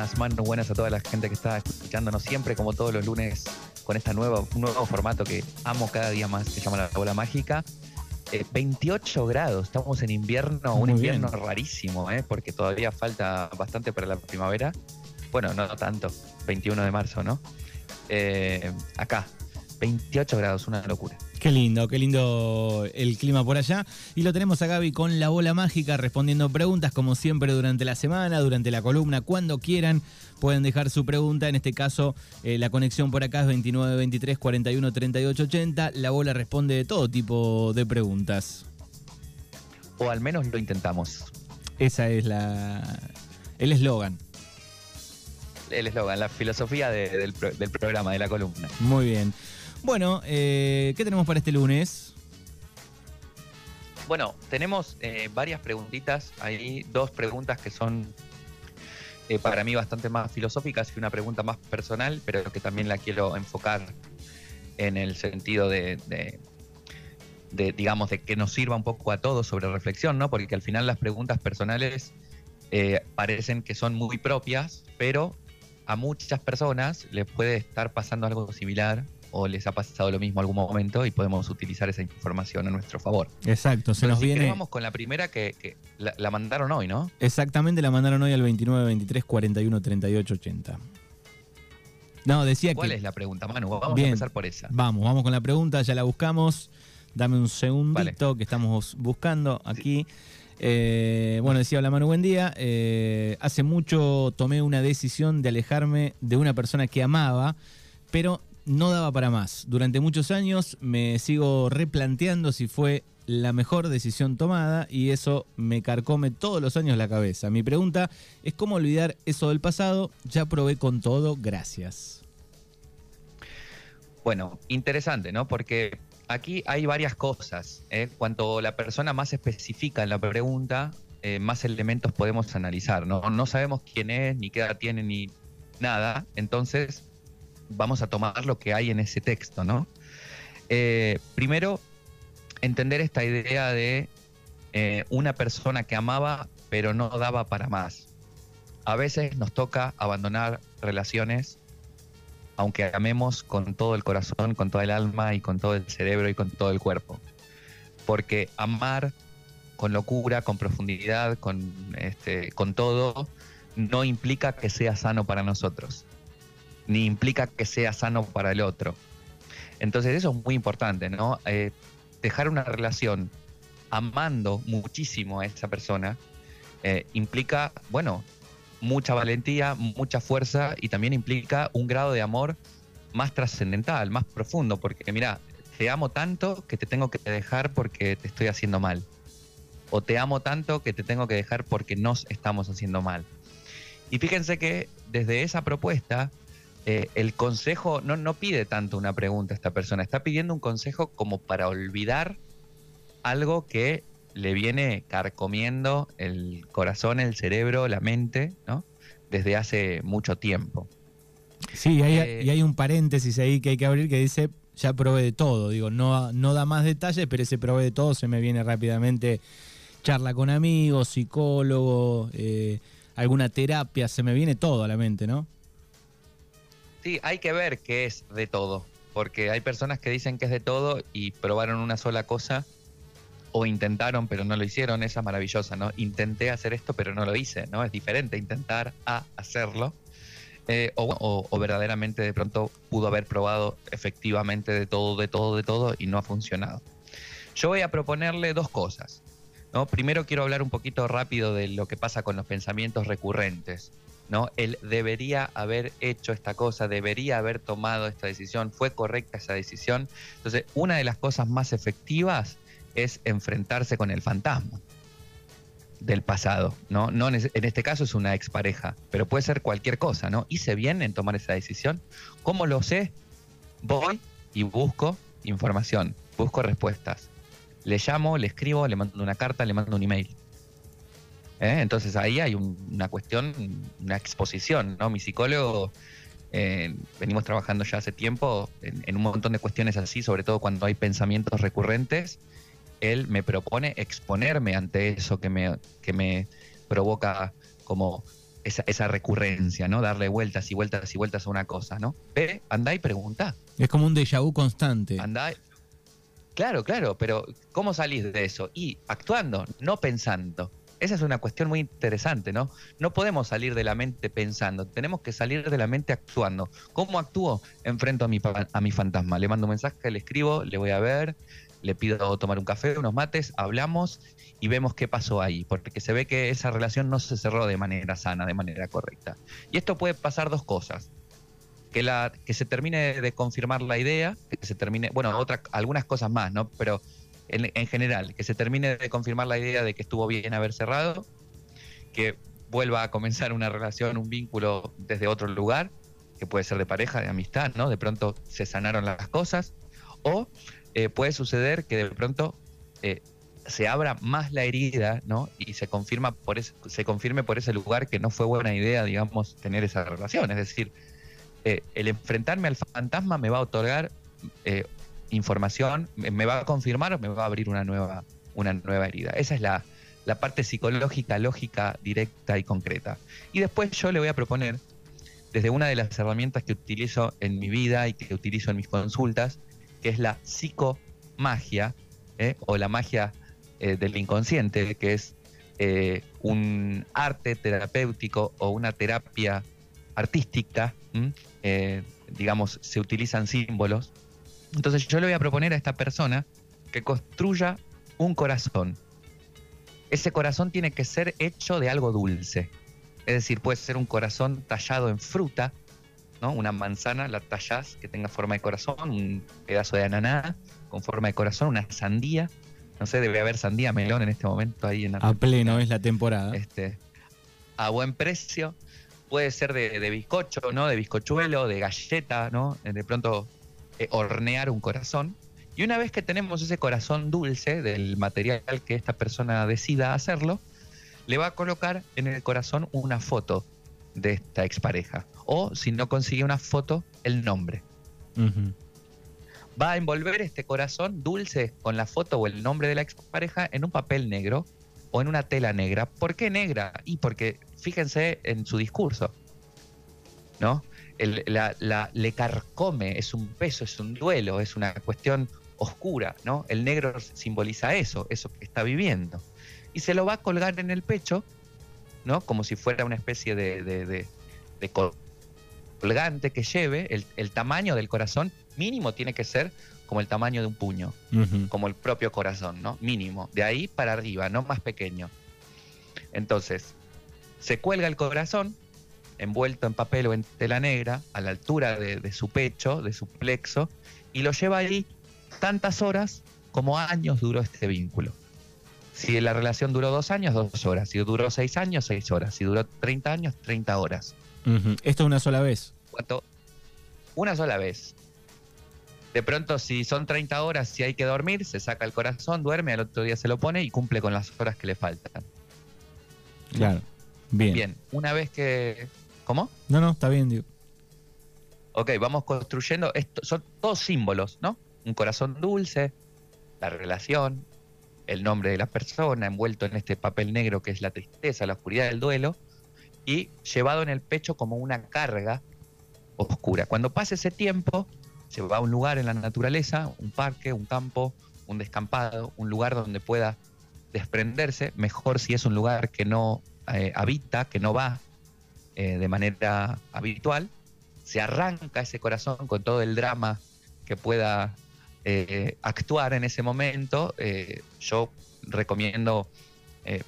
buenas, Manu, buenas a toda la gente que está escuchándonos siempre, como todos los lunes, con este nuevo, nuevo formato que amo cada día más, que se llama La Bola Mágica. 28 eh, grados, estamos en invierno, un invierno rarísimo, ¿eh? porque todavía falta bastante para la primavera. Bueno, no, tanto, 21 de marzo, ¿no? Eh, acá, 28 grados, una locura. Qué lindo, qué lindo el clima por allá. Y lo tenemos a Gaby con la bola mágica respondiendo preguntas como siempre durante la semana, durante la columna, cuando quieran. Pueden dejar su pregunta. En este caso, eh, la conexión por acá es 29 23 41 38 80. La bola responde de todo tipo de preguntas. O al menos lo intentamos. Esa es la el eslogan. El eslogan, la filosofía del, del programa, de la columna. Muy bien. Bueno, eh, ¿qué tenemos para este lunes? Bueno, tenemos eh, varias preguntitas, hay dos preguntas que son eh, para mí bastante más filosóficas y una pregunta más personal, pero que también la quiero enfocar en el sentido de, de, digamos, de que nos sirva un poco a todos sobre reflexión, ¿no? Porque al final las preguntas personales parecen que son muy propias, pero a muchas personas les puede estar pasando algo similar o les ha pasado lo mismo en algún momento y podemos utilizar esa información a nuestro favor. Exacto, se nos viene. Vamos con la primera que, la, mandaron hoy, ¿no? Exactamente, la mandaron hoy al 29 23 41 38 80. No, decía ¿Cuál es la pregunta, Manu? Vamos a empezar por esa. Vamos, vamos con la pregunta, ya la buscamos. Dame un segundito que estamos buscando aquí. Eh, bueno, decía la Manu, buen día. Eh, hace mucho tomé una decisión de alejarme de una persona que amaba, pero no daba para más. Durante muchos años me sigo replanteando si fue la mejor decisión tomada y eso me carcome todos los años la cabeza. Mi pregunta es cómo olvidar eso del pasado. Ya probé con todo, gracias. Bueno, interesante, ¿no? Porque aquí hay varias cosas. ¿eh? Cuanto la persona más especifica en la pregunta, eh, más elementos podemos analizar. ¿no? no sabemos quién es, ni qué edad tiene, ni nada. Entonces, vamos a tomar lo que hay en ese texto, ¿no? Eh, primero, entender esta idea de eh, una persona que amaba pero no daba para más. A veces nos toca abandonar relaciones, aunque amemos con todo el corazón, con toda el alma y con todo el cerebro y con todo el cuerpo. Porque amar con locura, con profundidad, con, este, con todo, no implica que sea sano para nosotros ni implica que sea sano para el otro. Entonces eso es muy importante, ¿no? Eh, dejar una relación amando muchísimo a esa persona eh, implica, bueno, mucha valentía, mucha fuerza y también implica un grado de amor más trascendental, más profundo, porque mira, te amo tanto que te tengo que dejar porque te estoy haciendo mal. O te amo tanto que te tengo que dejar porque nos estamos haciendo mal. Y fíjense que desde esa propuesta eh, el consejo no, no pide tanto una pregunta a esta persona, está pidiendo un consejo como para olvidar algo que le viene carcomiendo el corazón, el cerebro, la mente, ¿no? Desde hace mucho tiempo. Sí, eh, y hay un paréntesis ahí que hay que abrir que dice, ya probé de todo, digo, no, no da más detalles, pero ese probé de todo se me viene rápidamente charla con amigos, psicólogo, eh, alguna terapia, se me viene todo a la mente, ¿no? Sí, hay que ver qué es de todo, porque hay personas que dicen que es de todo y probaron una sola cosa o intentaron pero no lo hicieron, esa es maravillosa, ¿no? Intenté hacer esto pero no lo hice, ¿no? Es diferente intentar a hacerlo. Eh, o, o, verdaderamente de pronto pudo haber probado efectivamente de todo, de todo, de todo y no ha funcionado. Yo voy a proponerle dos cosas. ¿no? Primero quiero hablar un poquito rápido de lo que pasa con los pensamientos recurrentes. ¿No? Él debería haber hecho esta cosa, debería haber tomado esta decisión, fue correcta esa decisión. Entonces, una de las cosas más efectivas es enfrentarse con el fantasma del pasado, ¿no? no en este caso es una expareja, pero puede ser cualquier cosa, ¿no? Hice bien en tomar esa decisión. ¿Cómo lo sé? Voy y busco información, busco respuestas. Le llamo, le escribo, le mando una carta, le mando un email. ¿Eh? Entonces ahí hay una cuestión, una exposición, ¿no? Mi psicólogo, eh, venimos trabajando ya hace tiempo en, un montón de cuestiones así, sobre todo cuando hay pensamientos recurrentes, él me propone exponerme ante eso que me, que me provoca como esa, recurrencia, ¿no? Darle vueltas y vueltas y vueltas a una cosa, ¿no? Ve, andá y pregunta. Es como un déjà vu constante. Andá. Claro, claro, pero ¿cómo salís de eso? Y actuando, no pensando. Esa es una cuestión muy interesante, ¿no? No podemos salir de la mente pensando, tenemos que salir de la mente actuando. ¿Cómo actúo? Enfrento a mi, a mi fantasma. Le mando un mensaje, le escribo, le voy a ver, le pido tomar un café, unos mates, hablamos y vemos qué pasó ahí, porque se ve que esa relación no se cerró de manera sana, de manera correcta. Y esto puede pasar dos cosas. Que, la, que se termine de confirmar la idea, que se termine, bueno, otra, algunas cosas más, ¿no? Pero en, en general, que se termine de confirmar la idea de que estuvo bien haber cerrado, que vuelva a comenzar una relación, un vínculo desde otro lugar, que puede ser de pareja, de amistad, ¿no? De pronto se sanaron las cosas, o eh, puede suceder que de pronto eh, se abra más la herida, ¿no? Y se confirma por ese, se confirme por ese lugar que no fue buena idea, digamos, tener esa relación. Es decir, eh, el enfrentarme al fantasma me va a otorgar información, me va a confirmar o me va a abrir una nueva, una nueva herida. Esa es la, la parte psicológica, lógica, directa y concreta. Y después yo le voy a proponer, desde una de las herramientas que utilizo en mi vida y que utilizo en mis consultas, que es la psicomagia, ¿eh? o la magia eh, del inconsciente, que es eh, un arte terapéutico o una terapia artística, digamos, se utilizan símbolos. Entonces yo le voy a proponer a esta persona que construya un corazón. Ese corazón tiene que ser hecho de algo dulce. Es decir, puede ser un corazón tallado en fruta, una manzana, la tallás que tenga forma de corazón, un pedazo de ananá con forma de corazón, una sandía. No sé, debe haber sandía melón en este momento ahí en A pleno es la temporada. Este, a buen precio. Puede ser de, bizcocho, ¿no? De bizcochuelo, de galleta, ¿no? De pronto eh, hornear un corazón. Y una vez que tenemos ese corazón dulce del material que esta persona decida hacerlo, le va a colocar en el corazón una foto de esta expareja. O si no consigue una foto, el nombre. Va a envolver este corazón dulce con la foto o el nombre de la expareja en un papel negro o en una tela negra. ¿Por qué negra? Y porque fíjense en su discurso. ¿No? La, le carcome, es un peso, es un duelo, es una cuestión oscura, ¿no? El negro simboliza eso, eso que está viviendo. Y se lo va a colgar en el pecho ¿no? Como si fuera una especie de, colgante que lleve, el, tamaño del corazón mínimo tiene que ser como el tamaño de un puño, como el propio corazón, ¿no? Mínimo, de ahí para arriba, no más pequeño. Entonces, se cuelga el corazón envuelto en papel o en tela negra a la altura de su pecho, de su plexo, y lo lleva ahí tantas horas como años duró este vínculo. Si la relación duró dos años, dos horas. Si duró seis años, seis horas. Si duró 30 años, 30 horas. ¿Esto una sola vez? ¿Cuánto? Una sola vez. De pronto, si son 30 horas, si hay que dormir, se saca el corazón, duerme, al otro día se lo pone y cumple con las horas que le faltan. Claro. Bien. Bien. Una vez que. ¿Cómo? No, no, está bien, digo. Ok, vamos construyendo. Esto, son todos símbolos, ¿no? Un corazón dulce, la relación, el nombre de la persona, envuelto en este papel negro que es la tristeza, la oscuridad del duelo, y llevado en el pecho como una carga oscura. Cuando pase ese tiempo, se va a un lugar en la naturaleza, un parque, un campo, un descampado, un lugar donde pueda desprenderse, mejor si es un lugar que no eh, habita, que no va eh, de manera habitual, se arranca ese corazón con todo el drama que pueda eh, actuar en ese momento, eh, yo recomiendo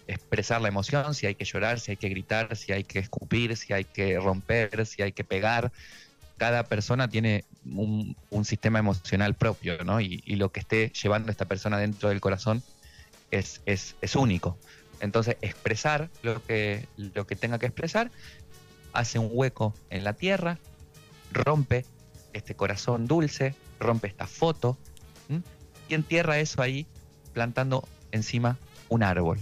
expresar la emoción, si hay que llorar, si hay que gritar, si hay que escupir, si hay que romper, si hay que pegar. Cada persona tiene un, sistema emocional propio, ¿no? Y, lo que esté llevando esta persona dentro del corazón es, es, es único. Entonces, expresar lo que, lo que tenga que expresar, hace un hueco en la tierra, rompe este corazón dulce, rompe esta foto y entierra eso ahí plantando encima un árbol.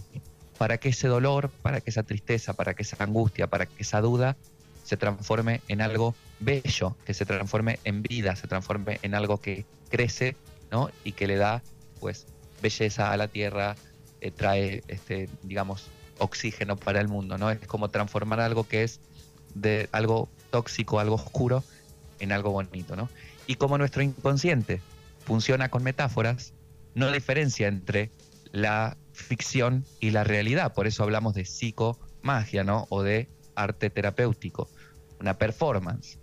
Para que ese dolor, para que esa tristeza, para que esa angustia, para que esa duda se transforme en algo bello, que se transforme en vida, se transforme en algo que crece ¿no? y que le da pues belleza a la tierra, eh, trae, este, digamos, oxígeno para el mundo, ¿no? Es como transformar algo que es de algo tóxico, algo oscuro, en algo bonito, ¿no? Y como nuestro inconsciente funciona con metáforas, no diferencia entre la ficción y la realidad. Por eso hablamos de psicomagia, ¿no? O de arte terapéutico, una performance,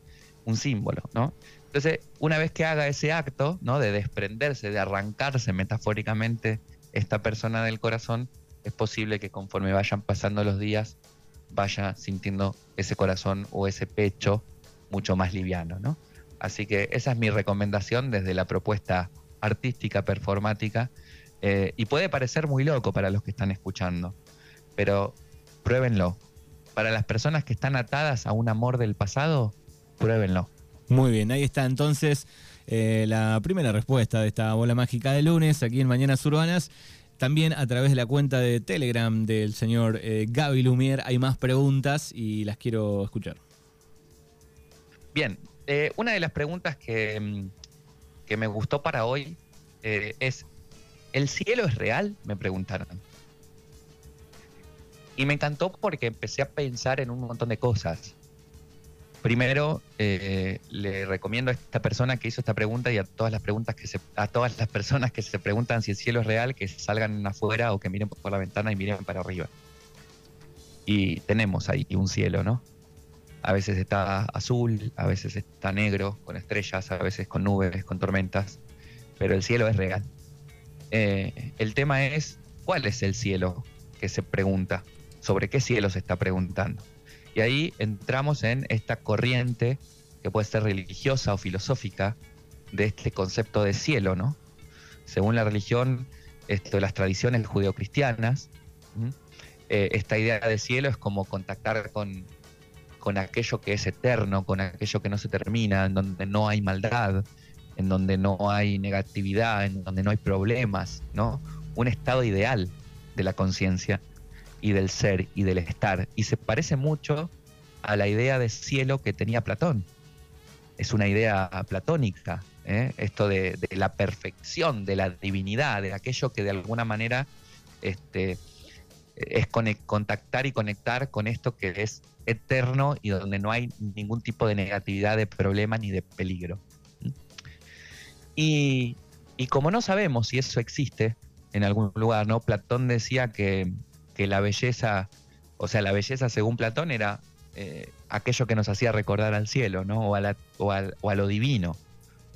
un símbolo, ¿no? Entonces, una vez que haga ese acto, ¿no? De desprenderse, de arrancarse metafóricamente esta persona del corazón, es posible que conforme vayan pasando los días, vaya sintiendo ese corazón o ese pecho mucho más liviano, ¿no? Así que esa es mi recomendación desde la propuesta artística, performática, eh, y puede parecer muy loco para los que están escuchando, pero pruébenlo. Para las personas que están atadas a un amor del pasado, pruébenlo. Muy bien, ahí está entonces eh, la primera respuesta de esta bola mágica de lunes aquí en Mañanas Urbanas. También a través de la cuenta de Telegram del señor eh, Gaby Lumier hay más preguntas y las quiero escuchar. Bien, eh, una de las preguntas que, mm, que, me gustó para hoy es, ¿el cielo es real? Me preguntaron. Y me encantó porque empecé a pensar en un montón de cosas. Primero, eh, le recomiendo a esta persona que hizo esta pregunta y a todas las preguntas que se, a todas las personas que se preguntan si el cielo es real, que salgan afuera o que miren por la ventana y miren para arriba. Y tenemos ahí un cielo, ¿no? A veces está azul, a veces está negro, con estrellas, a veces con nubes, con tormentas, pero el cielo es real. Eh, el tema es, ¿cuál es el cielo que se pregunta? ¿Sobre qué cielo se está preguntando? Y ahí entramos en esta corriente que puede ser religiosa o filosófica de este concepto de cielo, ¿no? Según la religión, esto, las tradiciones judeocristianas, eh, esta idea de cielo es como contactar con, con aquello que es eterno, con aquello que no se termina, en donde no hay maldad, en donde no hay negatividad, en donde no hay problemas, ¿no? Un estado ideal de la conciencia y del ser y del estar. Y se parece mucho a la idea de cielo que tenía Platón. Es una idea platónica, ¿eh? esto de, la perfección, de la divinidad, de aquello que de alguna manera este, es contactar y conectar con esto que es eterno y donde no hay ningún tipo de negatividad, de problema ni de peligro. Y, y como no sabemos si eso existe en algún lugar, ¿no? Platón decía que que la belleza, o sea, la belleza según Platón era eh, aquello que nos hacía recordar al cielo, ¿no? O a, o, a, lo divino,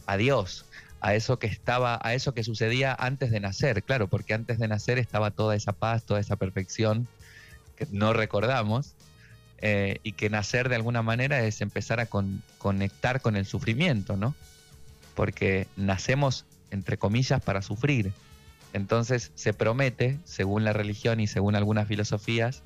a Dios, a eso que estaba, a eso que sucedía antes de nacer, claro, porque antes de nacer estaba toda esa paz, toda esa perfección que no recordamos, eh, y que nacer de alguna manera es empezar a conectar con el sufrimiento, ¿no? Porque nacemos, entre comillas, para sufrir. Entonces se promete, según la religión y según algunas filosofías,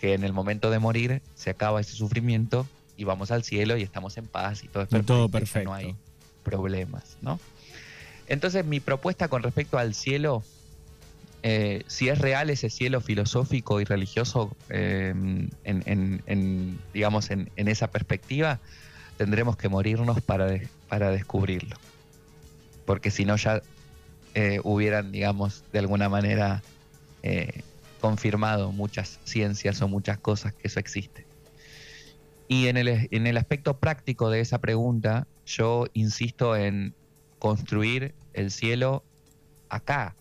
que en el momento de morir se acaba ese sufrimiento y vamos al cielo y estamos en paz y todo es perfecto. Todo perfecto. No hay problemas, ¿no? Entonces mi propuesta con respecto al cielo, eh, si es real ese cielo filosófico y religioso em, en, digamos, en, esa perspectiva, tendremos que morirnos para, para descubrirlo. Porque si no ya eh, hubieran, digamos, de alguna manera eh, confirmado muchas ciencias o muchas cosas que eso existe. Y en el, en el aspecto práctico de esa pregunta, yo insisto en construir el cielo acá,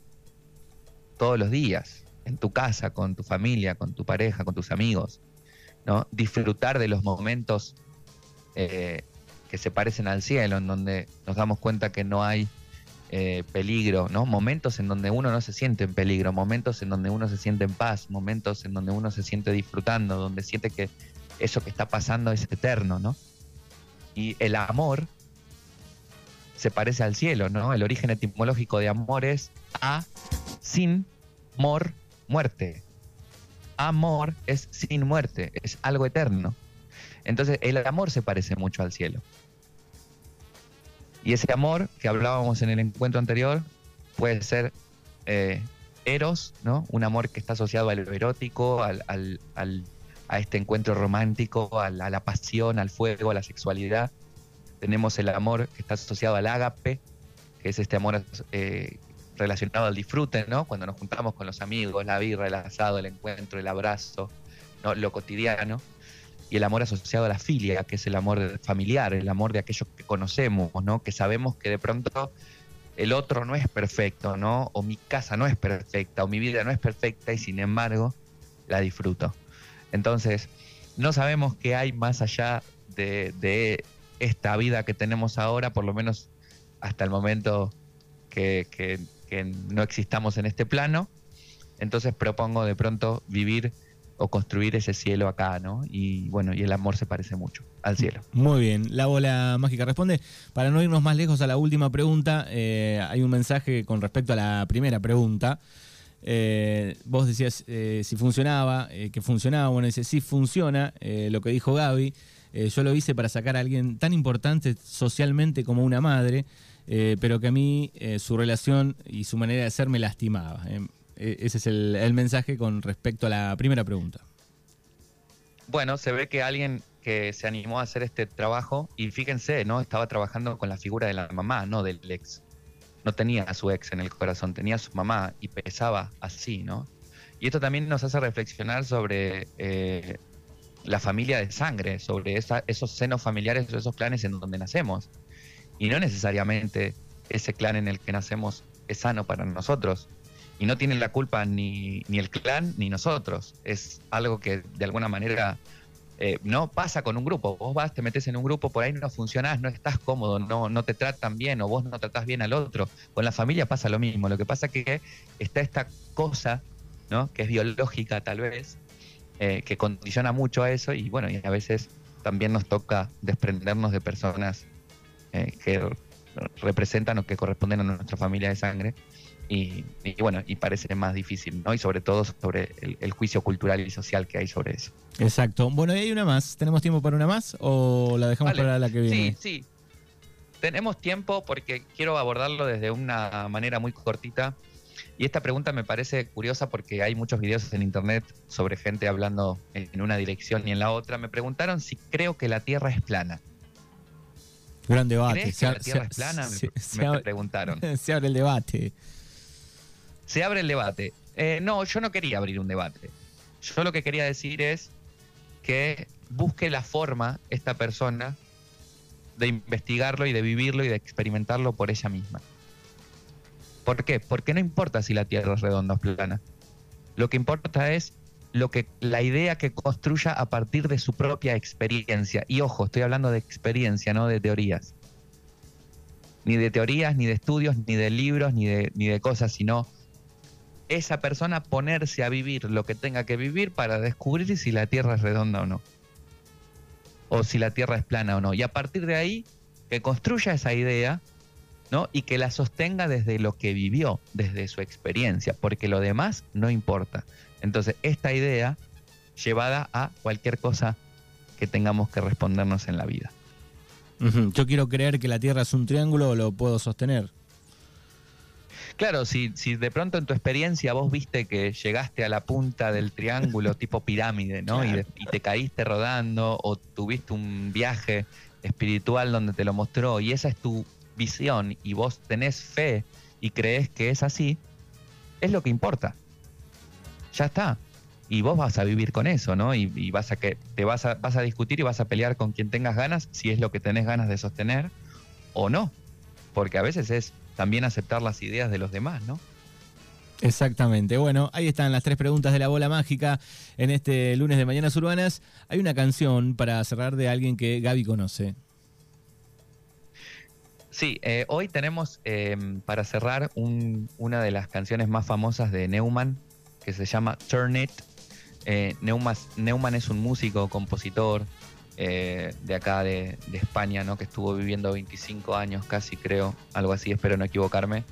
todos los días, en tu casa, con tu familia, con tu pareja, con tus amigos, ¿no? Disfrutar de los momentos eh, que se parecen al cielo, en donde nos damos cuenta que no hay eh, peligro, ¿no? Momentos en donde uno no se siente en peligro, momentos en donde uno se siente en paz, momentos en donde uno se siente disfrutando, donde siente que eso que está pasando es eterno, ¿no? Y el amor se parece al cielo, ¿no? El origen etimológico de amor es a, sin, mor, muerte. Amor es sin muerte, es algo eterno. Entonces el amor se parece mucho al cielo. Y ese amor que hablábamos en el encuentro anterior puede ser eh, eros, ¿no? Un amor que está asociado al erótico, al, a este encuentro romántico, a la, pasión, al fuego, a la sexualidad. Tenemos el amor que está asociado al ágape, que es este amor eh, relacionado al disfrute, ¿no? Cuando nos juntamos con los amigos, la birra, el asado, el encuentro, el abrazo, ¿no? lo cotidiano. Y el amor asociado a la filia, que es el amor familiar, el amor de aquellos que conocemos, ¿no? Que sabemos que de pronto el otro no es perfecto, ¿no? O mi casa no es perfecta, o mi vida no es perfecta y sin embargo la disfruto. Entonces, no sabemos qué hay más allá de, esta vida que tenemos ahora, por lo menos hasta el momento que, que, no existamos en este plano. Entonces propongo de pronto vivir o construir ese cielo acá, ¿no? Y bueno, y el amor se parece mucho al cielo. Muy bien, la bola mágica responde. Para no irnos más lejos a la última pregunta, eh, hay un mensaje con respecto a la primera pregunta. Eh, vos decías eh, si funcionaba, que funcionaba, bueno, dice, sí funciona, lo que dijo Gaby. yo lo hice para sacar a alguien tan importante socialmente como una madre, pero que a mí su relación y su manera de ser me lastimaba. E, ese es el, mensaje con respecto a la primera pregunta. Bueno, se ve que alguien que se animó a hacer este trabajo, y fíjense, ¿no? Estaba trabajando con la figura de la mamá, no del ex. No tenía a su ex en el corazón, tenía a su mamá y pesaba así, ¿no? Y esto también nos hace reflexionar sobre eh, la familia de sangre, sobre esos senos familiares esos clanes en donde nacemos. Y no necesariamente ese clan en el que nacemos es sano para nosotros y no tienen la culpa ni, ni, el clan ni nosotros. Es algo que de alguna manera eh, no pasa con un grupo. Vos vas, te metes en un grupo, por ahí no funcionás, no estás cómodo, no, no te tratan bien o vos no tratás bien al otro. Con la familia pasa lo mismo. Lo que pasa que está esta cosa, ¿no? que es biológica tal vez, eh, que condiciona mucho a eso y bueno, y a veces también nos toca desprendernos de personas eh, que representan o que corresponden a nuestra familia de sangre y, bueno, y parece más difícil, ¿no? Y sobre todo sobre el, juicio cultural y social que hay sobre eso. Exacto. Bueno, y hay una más. ¿Tenemos tiempo para una más o la dejamos para la que viene? Sí, sí. Tenemos tiempo porque quiero abordarlo desde una manera muy cortita. Y esta pregunta me parece curiosa porque hay muchos videos en internet sobre gente hablando en una dirección y en la otra. Me preguntaron si creo que la Tierra es plana. Gran debate. ¿Crees que la Tierra es plana? me, preguntaron. Se abre el debate se abre el debate. Eh, no, yo no quería abrir un debate. Yo lo que quería decir es que busque la forma esta persona de investigarlo y de vivirlo y de experimentarlo por ella misma. ¿Por qué? Porque no importa si la Tierra es redonda o plana. Lo que importa es lo que la idea que construya a partir de su propia experiencia. Y ojo, estoy hablando de experiencia, no de teorías. Ni de teorías, ni de estudios, ni de libros, ni de, ni de cosas, sino esa persona ponerse a vivir lo que tenga que vivir para descubrir si la Tierra es redonda o no. O si la Tierra es plana o no. Y a partir de ahí, que construya esa idea, ¿no? Y que la sostenga desde lo que vivió, desde su experiencia, porque lo demás no importa. Entonces, esta idea llevada a cualquier cosa que tengamos que respondernos en la vida. Yo quiero creer que la Tierra es un triángulo, lo puedo sostener. Claro, si, si de pronto en tu experiencia vos viste que llegaste a la punta del triángulo tipo pirámide, ¿no? Y, te caíste rodando o tuviste un viaje espiritual donde te lo mostró y esa es tu visión y vos tenés fe y crees que es así, es lo que importa. Ya está. Y vos vas a vivir con eso, ¿no? Y, vas a que te vas a, vas a discutir y vas a pelear con quien tengas ganas, si es lo que tenés ganas de sostener o no. Porque a veces es también aceptar las ideas de los demás, ¿no? Exactamente. Bueno, ahí están las tres preguntas de la bola mágica en este lunes de Mañanas Urbanas. Hay una canción para cerrar de alguien que Gaby conoce. Sí, eh, hoy tenemos em, para cerrar una de las canciones más famosas de Neumann, que se llama Turn It. Eh, Neumann, es un músico, compositor eh, de acá de, España, ¿no? que estuvo viviendo 25 años casi, creo, algo así, espero no equivocarme,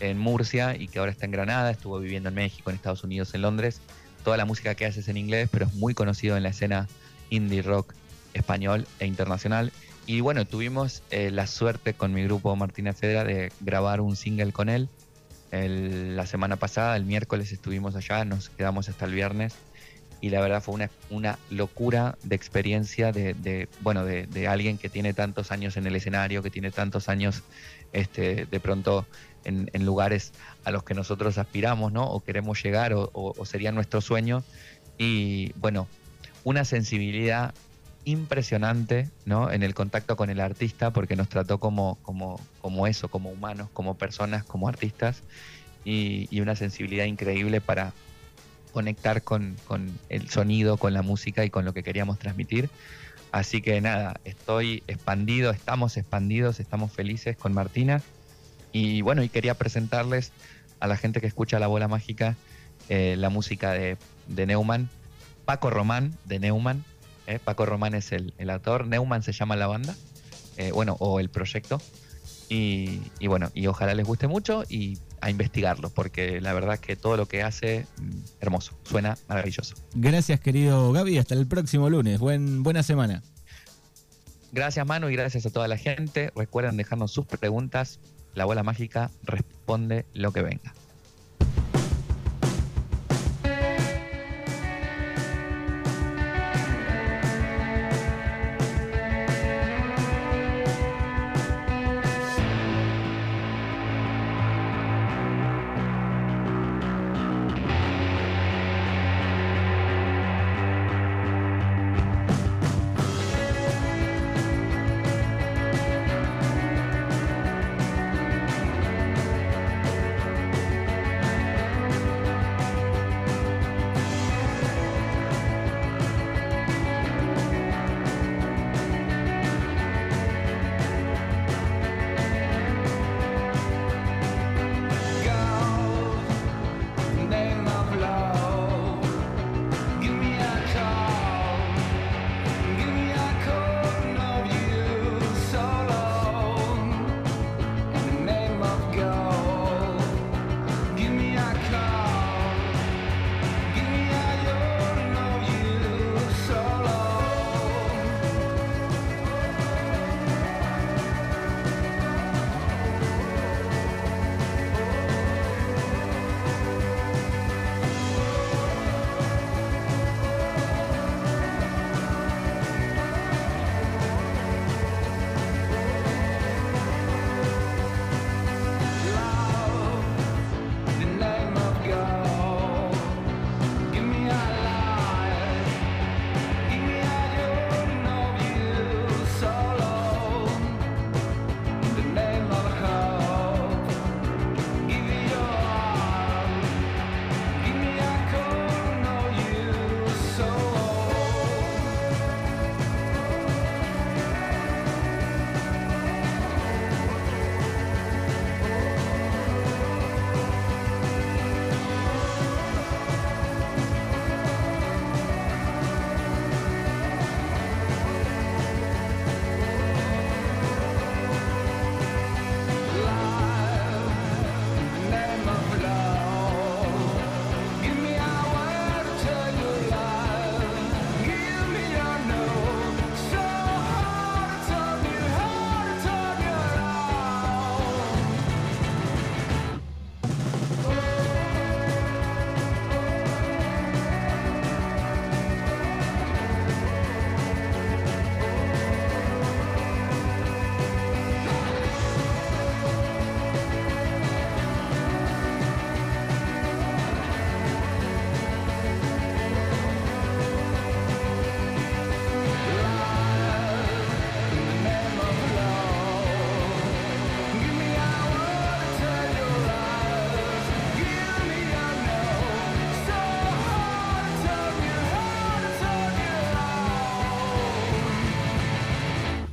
en Murcia y que ahora está en Granada, estuvo viviendo en México, en Estados Unidos, en Londres. Toda la música que hace es en inglés, pero es muy conocido en la escena indie rock español e internacional. Y bueno, tuvimos eh, la suerte con mi grupo Martina Fedra de grabar un single con él. la semana pasada, el miércoles estuvimos allá, nos quedamos hasta el viernes y la verdad fue una, una locura de experiencia de, bueno, de, alguien que tiene tantos años en el escenario, que tiene tantos años este, de pronto en, lugares a los que nosotros aspiramos, ¿no? O queremos llegar, o, sería nuestro sueño. Y bueno, una sensibilidad impresionante, ¿no? En el contacto con el artista, porque nos trató como, como, como eso, como humanos, como personas, como artistas, y, y una sensibilidad increíble para, conectar con, el sonido, con la música y con lo que queríamos transmitir. Así que nada, estoy expandido, estamos expandidos, estamos felices con Martina. Y bueno, y quería presentarles a la gente que escucha La Bola Mágica eh, la música de, Neumann, Paco Román de Neumann. Eh, Paco Román es el, el, autor, Neumann se llama la banda, eh, bueno, o el proyecto. Y, y, bueno, y ojalá les guste mucho y a investigarlo, porque la verdad que todo lo que hace, mm, hermoso, suena maravilloso. Gracias, querido Gaby, hasta el próximo lunes. Buen, buena semana. Gracias, Manu, y gracias a toda la gente. Recuerden dejarnos sus preguntas. La bola mágica responde lo que venga.